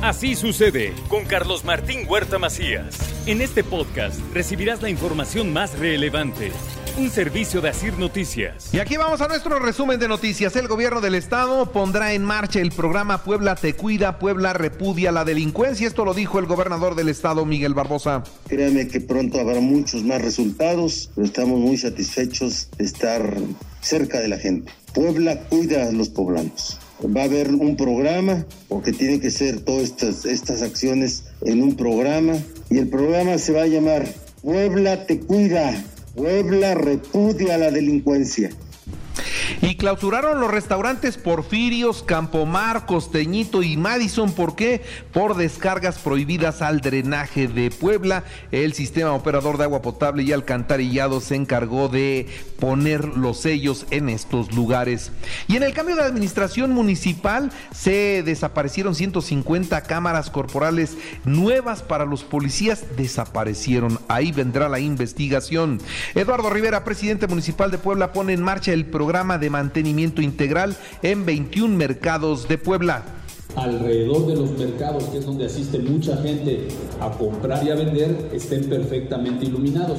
Así sucede con Carlos Martín Huerta Macías. En este podcast recibirás la información más relevante. Un servicio de Asir Noticias. Y aquí vamos a nuestro resumen de noticias. El gobierno del estado pondrá en marcha el programa Puebla te cuida, Puebla repudia la delincuencia. Esto lo dijo el gobernador del estado, Miguel Barbosa. Créame que pronto habrá muchos más resultados, pero estamos muy satisfechos de estar cerca de la gente. Puebla cuida a los poblanos va a haber un programa, porque tiene que ser todas estas, estas acciones en un programa, y el programa se va a llamar Puebla te cuida, Puebla repudia la delincuencia. Y clausuraron los restaurantes Porfirios, Campomar, Costeñito y Madison. ¿Por qué? Por descargas prohibidas al drenaje de Puebla. El sistema operador de agua potable y alcantarillado se encargó de poner los sellos en estos lugares. Y en el cambio de administración municipal se desaparecieron 150 cámaras corporales nuevas para los policías. Desaparecieron. Ahí vendrá la investigación. Eduardo Rivera, presidente municipal de Puebla, pone en marcha el programa de mantenimiento integral en 21 mercados de Puebla alrededor de los mercados, que es donde asiste mucha gente a comprar y a vender, estén perfectamente iluminados.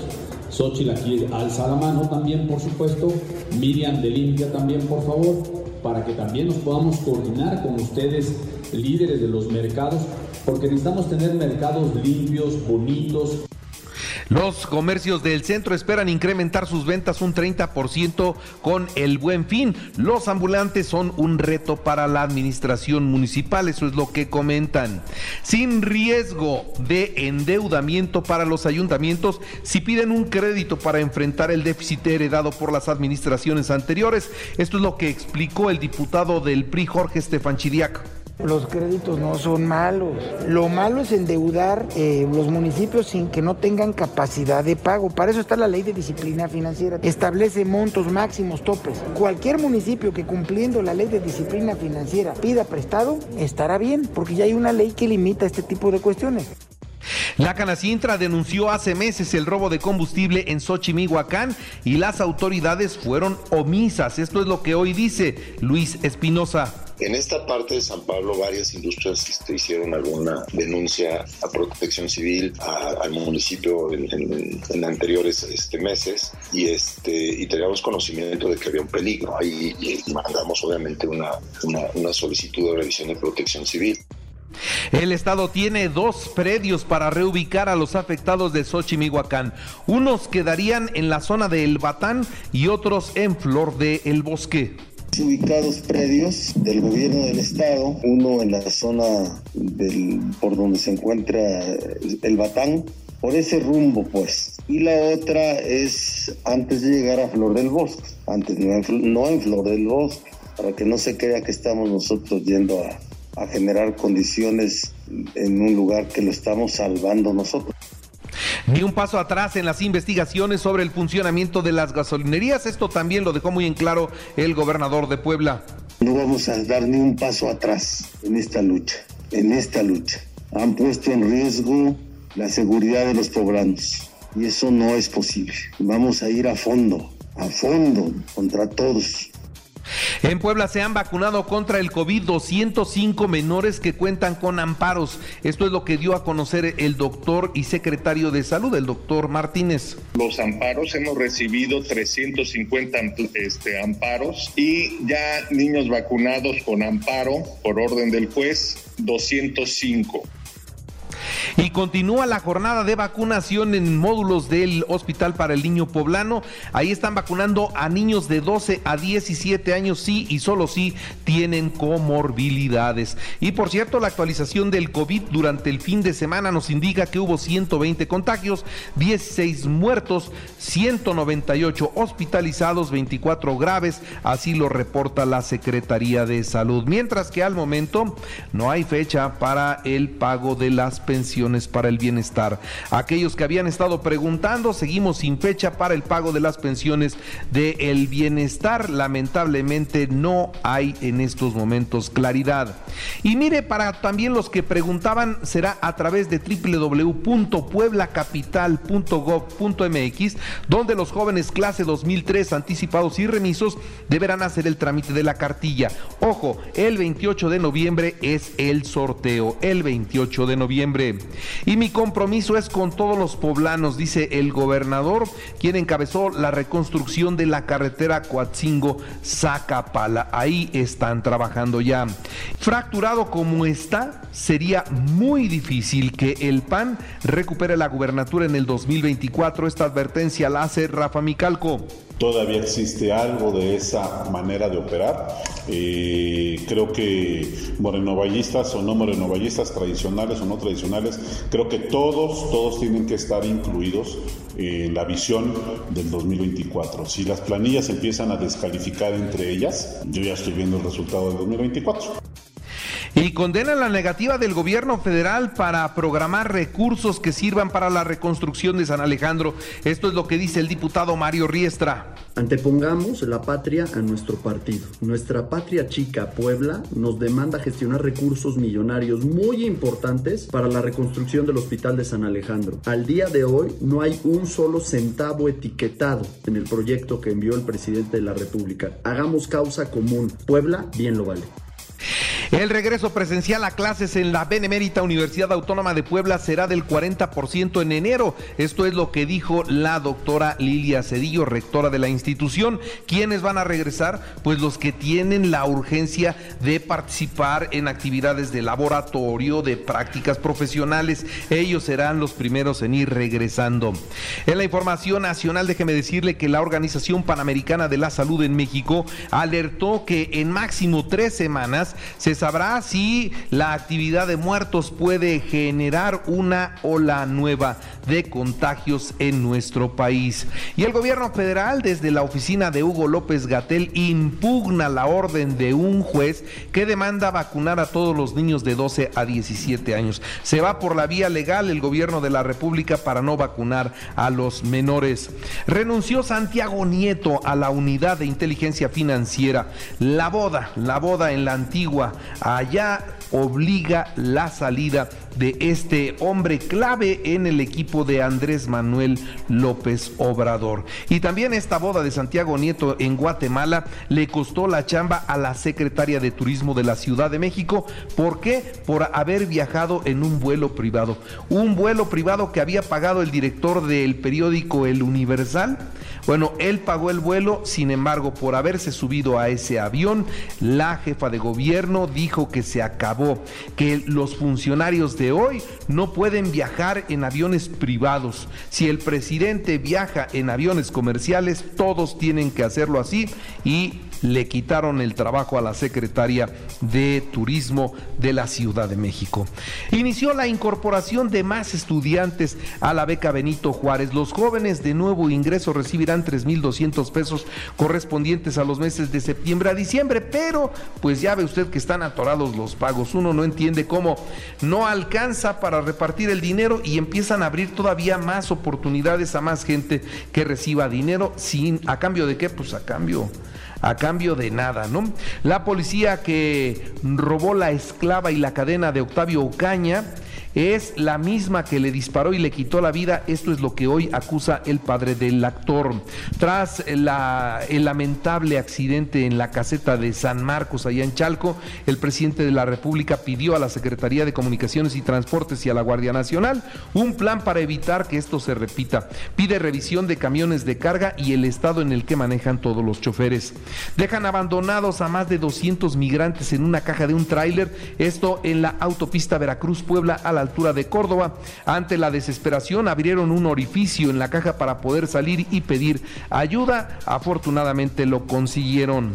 Xochitl aquí alza la mano también, por supuesto. Miriam de Limpia también, por favor, para que también nos podamos coordinar con ustedes, líderes de los mercados, porque necesitamos tener mercados limpios, bonitos. Los comercios del centro esperan incrementar sus ventas un 30% con el buen fin. Los ambulantes son un reto para la administración municipal, eso es lo que comentan. Sin riesgo de endeudamiento para los ayuntamientos si piden un crédito para enfrentar el déficit heredado por las administraciones anteriores. Esto es lo que explicó el diputado del PRI, Jorge Estefan Chidiac. Los créditos no son malos. Lo malo es endeudar eh, los municipios sin que no tengan capacidad de pago. Para eso está la ley de disciplina financiera. Establece montos máximos, topes. Cualquier municipio que cumpliendo la ley de disciplina financiera pida prestado, estará bien, porque ya hay una ley que limita este tipo de cuestiones. La Canacintra denunció hace meses el robo de combustible en Xochimilhuacán y las autoridades fueron omisas. Esto es lo que hoy dice Luis Espinosa. En esta parte de San Pablo varias industrias este, hicieron alguna denuncia a protección civil, al municipio en, anteriores este, meses y, este, y teníamos conocimiento de que había un peligro. Ahí y mandamos obviamente una, una, solicitud de revisión de protección civil. El Estado tiene dos predios para reubicar a los afectados de Xochimilhuacán. Unos quedarían en la zona de El Batán y otros en Flor de El Bosque ubicados predios del gobierno del estado, uno en la zona del, por donde se encuentra el Batán, por ese rumbo pues. Y la otra es antes de llegar a Flor del Bosque, antes no en, no en Flor del Bosque, para que no se crea que estamos nosotros yendo a, a generar condiciones en un lugar que lo estamos salvando nosotros. Ni un paso atrás en las investigaciones sobre el funcionamiento de las gasolinerías. Esto también lo dejó muy en claro el gobernador de Puebla. No vamos a dar ni un paso atrás en esta lucha, en esta lucha. Han puesto en riesgo la seguridad de los poblanos y eso no es posible. Vamos a ir a fondo, a fondo contra todos. En Puebla se han vacunado contra el COVID 205 menores que cuentan con amparos. Esto es lo que dio a conocer el doctor y secretario de salud, el doctor Martínez. Los amparos, hemos recibido 350 este, amparos y ya niños vacunados con amparo por orden del juez, 205. Y continúa la jornada de vacunación en módulos del Hospital para el Niño Poblano. Ahí están vacunando a niños de 12 a 17 años, sí y solo sí tienen comorbilidades. Y por cierto, la actualización del COVID durante el fin de semana nos indica que hubo 120 contagios, 16 muertos, 198 hospitalizados, 24 graves, así lo reporta la Secretaría de Salud. Mientras que al momento no hay fecha para el pago de las pensiones para el bienestar. Aquellos que habían estado preguntando, seguimos sin fecha para el pago de las pensiones del el bienestar. Lamentablemente no hay en estos momentos claridad. Y mire, para también los que preguntaban, será a través de www.pueblacapital.gov.mx, donde los jóvenes clase 2003 anticipados y remisos deberán hacer el trámite de la cartilla. Ojo, el 28 de noviembre es el sorteo, el 28 de noviembre. Y mi compromiso es con todos los poblanos, dice el gobernador, quien encabezó la reconstrucción de la carretera Coatzingo-Zacapala. Ahí están trabajando ya. Fracturado como está, sería muy difícil que el PAN recupere la gubernatura en el 2024. Esta advertencia la hace Rafa Micalco todavía existe algo de esa manera de operar. Eh, creo que morenovallistas o no morenovallistas, tradicionales o no tradicionales, creo que todos, todos tienen que estar incluidos en la visión del 2024. Si las planillas empiezan a descalificar entre ellas, yo ya estoy viendo el resultado del 2024 y condena la negativa del gobierno federal para programar recursos que sirvan para la reconstrucción de San Alejandro. Esto es lo que dice el diputado Mario Riestra. Antepongamos la patria a nuestro partido. Nuestra patria chica, Puebla, nos demanda gestionar recursos millonarios muy importantes para la reconstrucción del Hospital de San Alejandro. Al día de hoy no hay un solo centavo etiquetado en el proyecto que envió el presidente de la República. Hagamos causa común. Puebla bien lo vale. El regreso presencial a clases en la Benemérita Universidad Autónoma de Puebla será del 40% en enero. Esto es lo que dijo la doctora Lilia Cedillo, rectora de la institución. ¿Quiénes van a regresar? Pues los que tienen la urgencia de participar en actividades de laboratorio, de prácticas profesionales. Ellos serán los primeros en ir regresando. En la información nacional, déjeme decirle que la Organización Panamericana de la Salud en México alertó que en máximo tres semanas se sabrá si la actividad de muertos puede generar una ola nueva de contagios en nuestro país. Y el gobierno federal, desde la oficina de Hugo López Gatel, impugna la orden de un juez que demanda vacunar a todos los niños de 12 a 17 años. Se va por la vía legal el gobierno de la República para no vacunar a los menores. Renunció Santiago Nieto a la unidad de inteligencia financiera. La boda, la boda en la antigua allá obliga la salida de este hombre clave en el equipo de Andrés Manuel López Obrador. Y también esta boda de Santiago Nieto en Guatemala le costó la chamba a la secretaria de Turismo de la Ciudad de México. ¿Por qué? Por haber viajado en un vuelo privado. Un vuelo privado que había pagado el director del periódico El Universal. Bueno, él pagó el vuelo, sin embargo, por haberse subido a ese avión, la jefa de gobierno dijo que se acabó, que los funcionarios hoy no pueden viajar en aviones privados. Si el presidente viaja en aviones comerciales, todos tienen que hacerlo así y le quitaron el trabajo a la secretaria de Turismo de la Ciudad de México. Inició la incorporación de más estudiantes a la beca Benito Juárez. Los jóvenes de nuevo ingreso recibirán 3.200 pesos correspondientes a los meses de septiembre a diciembre, pero pues ya ve usted que están atorados los pagos. Uno no entiende cómo no alcanza para repartir el dinero y empiezan a abrir todavía más oportunidades a más gente que reciba dinero sin a cambio de qué? Pues a cambio a cambio de nada, ¿no? La policía que robó la esclava y la cadena de Octavio Ocaña es la misma que le disparó y le quitó la vida. Esto es lo que hoy acusa el padre del actor. Tras el lamentable accidente en la caseta de San Marcos, allá en Chalco, el presidente de la República pidió a la Secretaría de Comunicaciones y Transportes y a la Guardia Nacional un plan para evitar que esto se repita. Pide revisión de camiones de carga y el estado en el que manejan todos los choferes. Dejan abandonados a más de 200 migrantes en una caja de un tráiler, esto en la autopista Veracruz-Puebla a la altura de Córdoba. Ante la desesperación abrieron un orificio en la caja para poder salir y pedir ayuda. Afortunadamente lo consiguieron.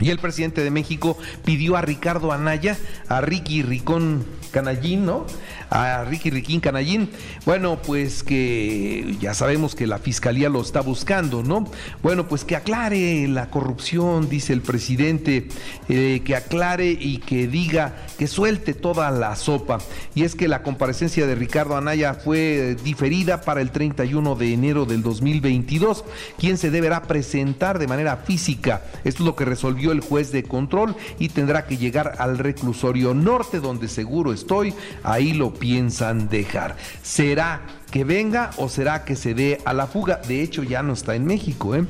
Y el presidente de México pidió a Ricardo Anaya, a Ricky Ricón Canallín, ¿no? A Ricky Riquín Canallín. Bueno, pues que ya sabemos que la fiscalía lo está buscando, ¿no? Bueno, pues que aclare la corrupción, dice el presidente, eh, que aclare y que diga, que suelte toda la sopa. Y es que la comparecencia de Ricardo Anaya fue diferida para el 31 de enero del 2022, quien se deberá presentar de manera física. Esto es lo que resolvió el juez de control y tendrá que llegar al reclusorio norte, donde seguro estoy, ahí lo piensan dejar. Será que venga o será que se dé a la fuga. De hecho, ya no está en México. ¿eh?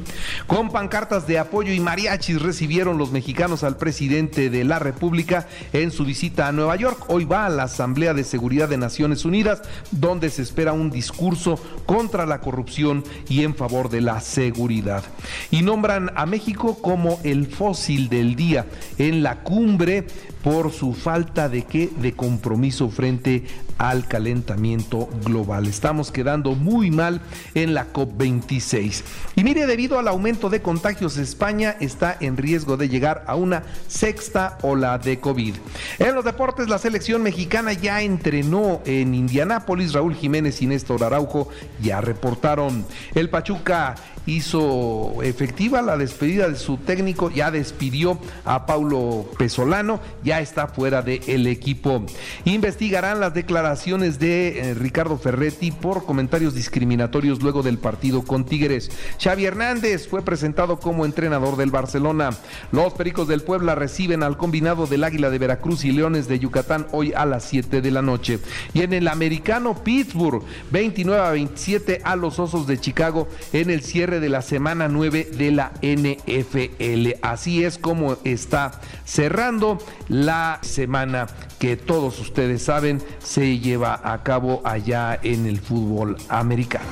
Con pancartas de apoyo y mariachis recibieron los mexicanos al presidente de la República en su visita a Nueva York. Hoy va a la Asamblea de Seguridad de Naciones Unidas, donde se espera un discurso contra la corrupción y en favor de la seguridad. Y nombran a México como el fósil del día en la cumbre por su falta de qué de compromiso frente al calentamiento global. Estamos quedando muy mal en la COP26. Y mire, debido al aumento de contagios, España está en riesgo de llegar a una sexta ola de COVID. En los deportes, la selección mexicana ya entrenó en Indianápolis. Raúl Jiménez y Néstor Araujo ya reportaron. El Pachuca hizo efectiva la despedida de su técnico, ya despidió a Paulo Pesolano, ya está fuera del equipo. Investigarán las declaraciones de eh, Ricardo Ferretti por comentarios discriminatorios luego del partido con Tigres. Xavi Hernández fue presentado como entrenador del Barcelona. Los Pericos del Puebla reciben al combinado del Águila de Veracruz y Leones de Yucatán hoy a las 7 de la noche. Y en el americano Pittsburgh, 29 a 27 a los Osos de Chicago en el de la semana 9 de la NFL. Así es como está cerrando la semana que todos ustedes saben se lleva a cabo allá en el fútbol americano.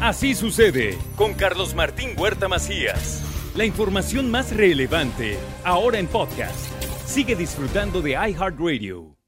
Así sucede con Carlos Martín Huerta Macías. La información más relevante ahora en podcast. Sigue disfrutando de iHeartRadio.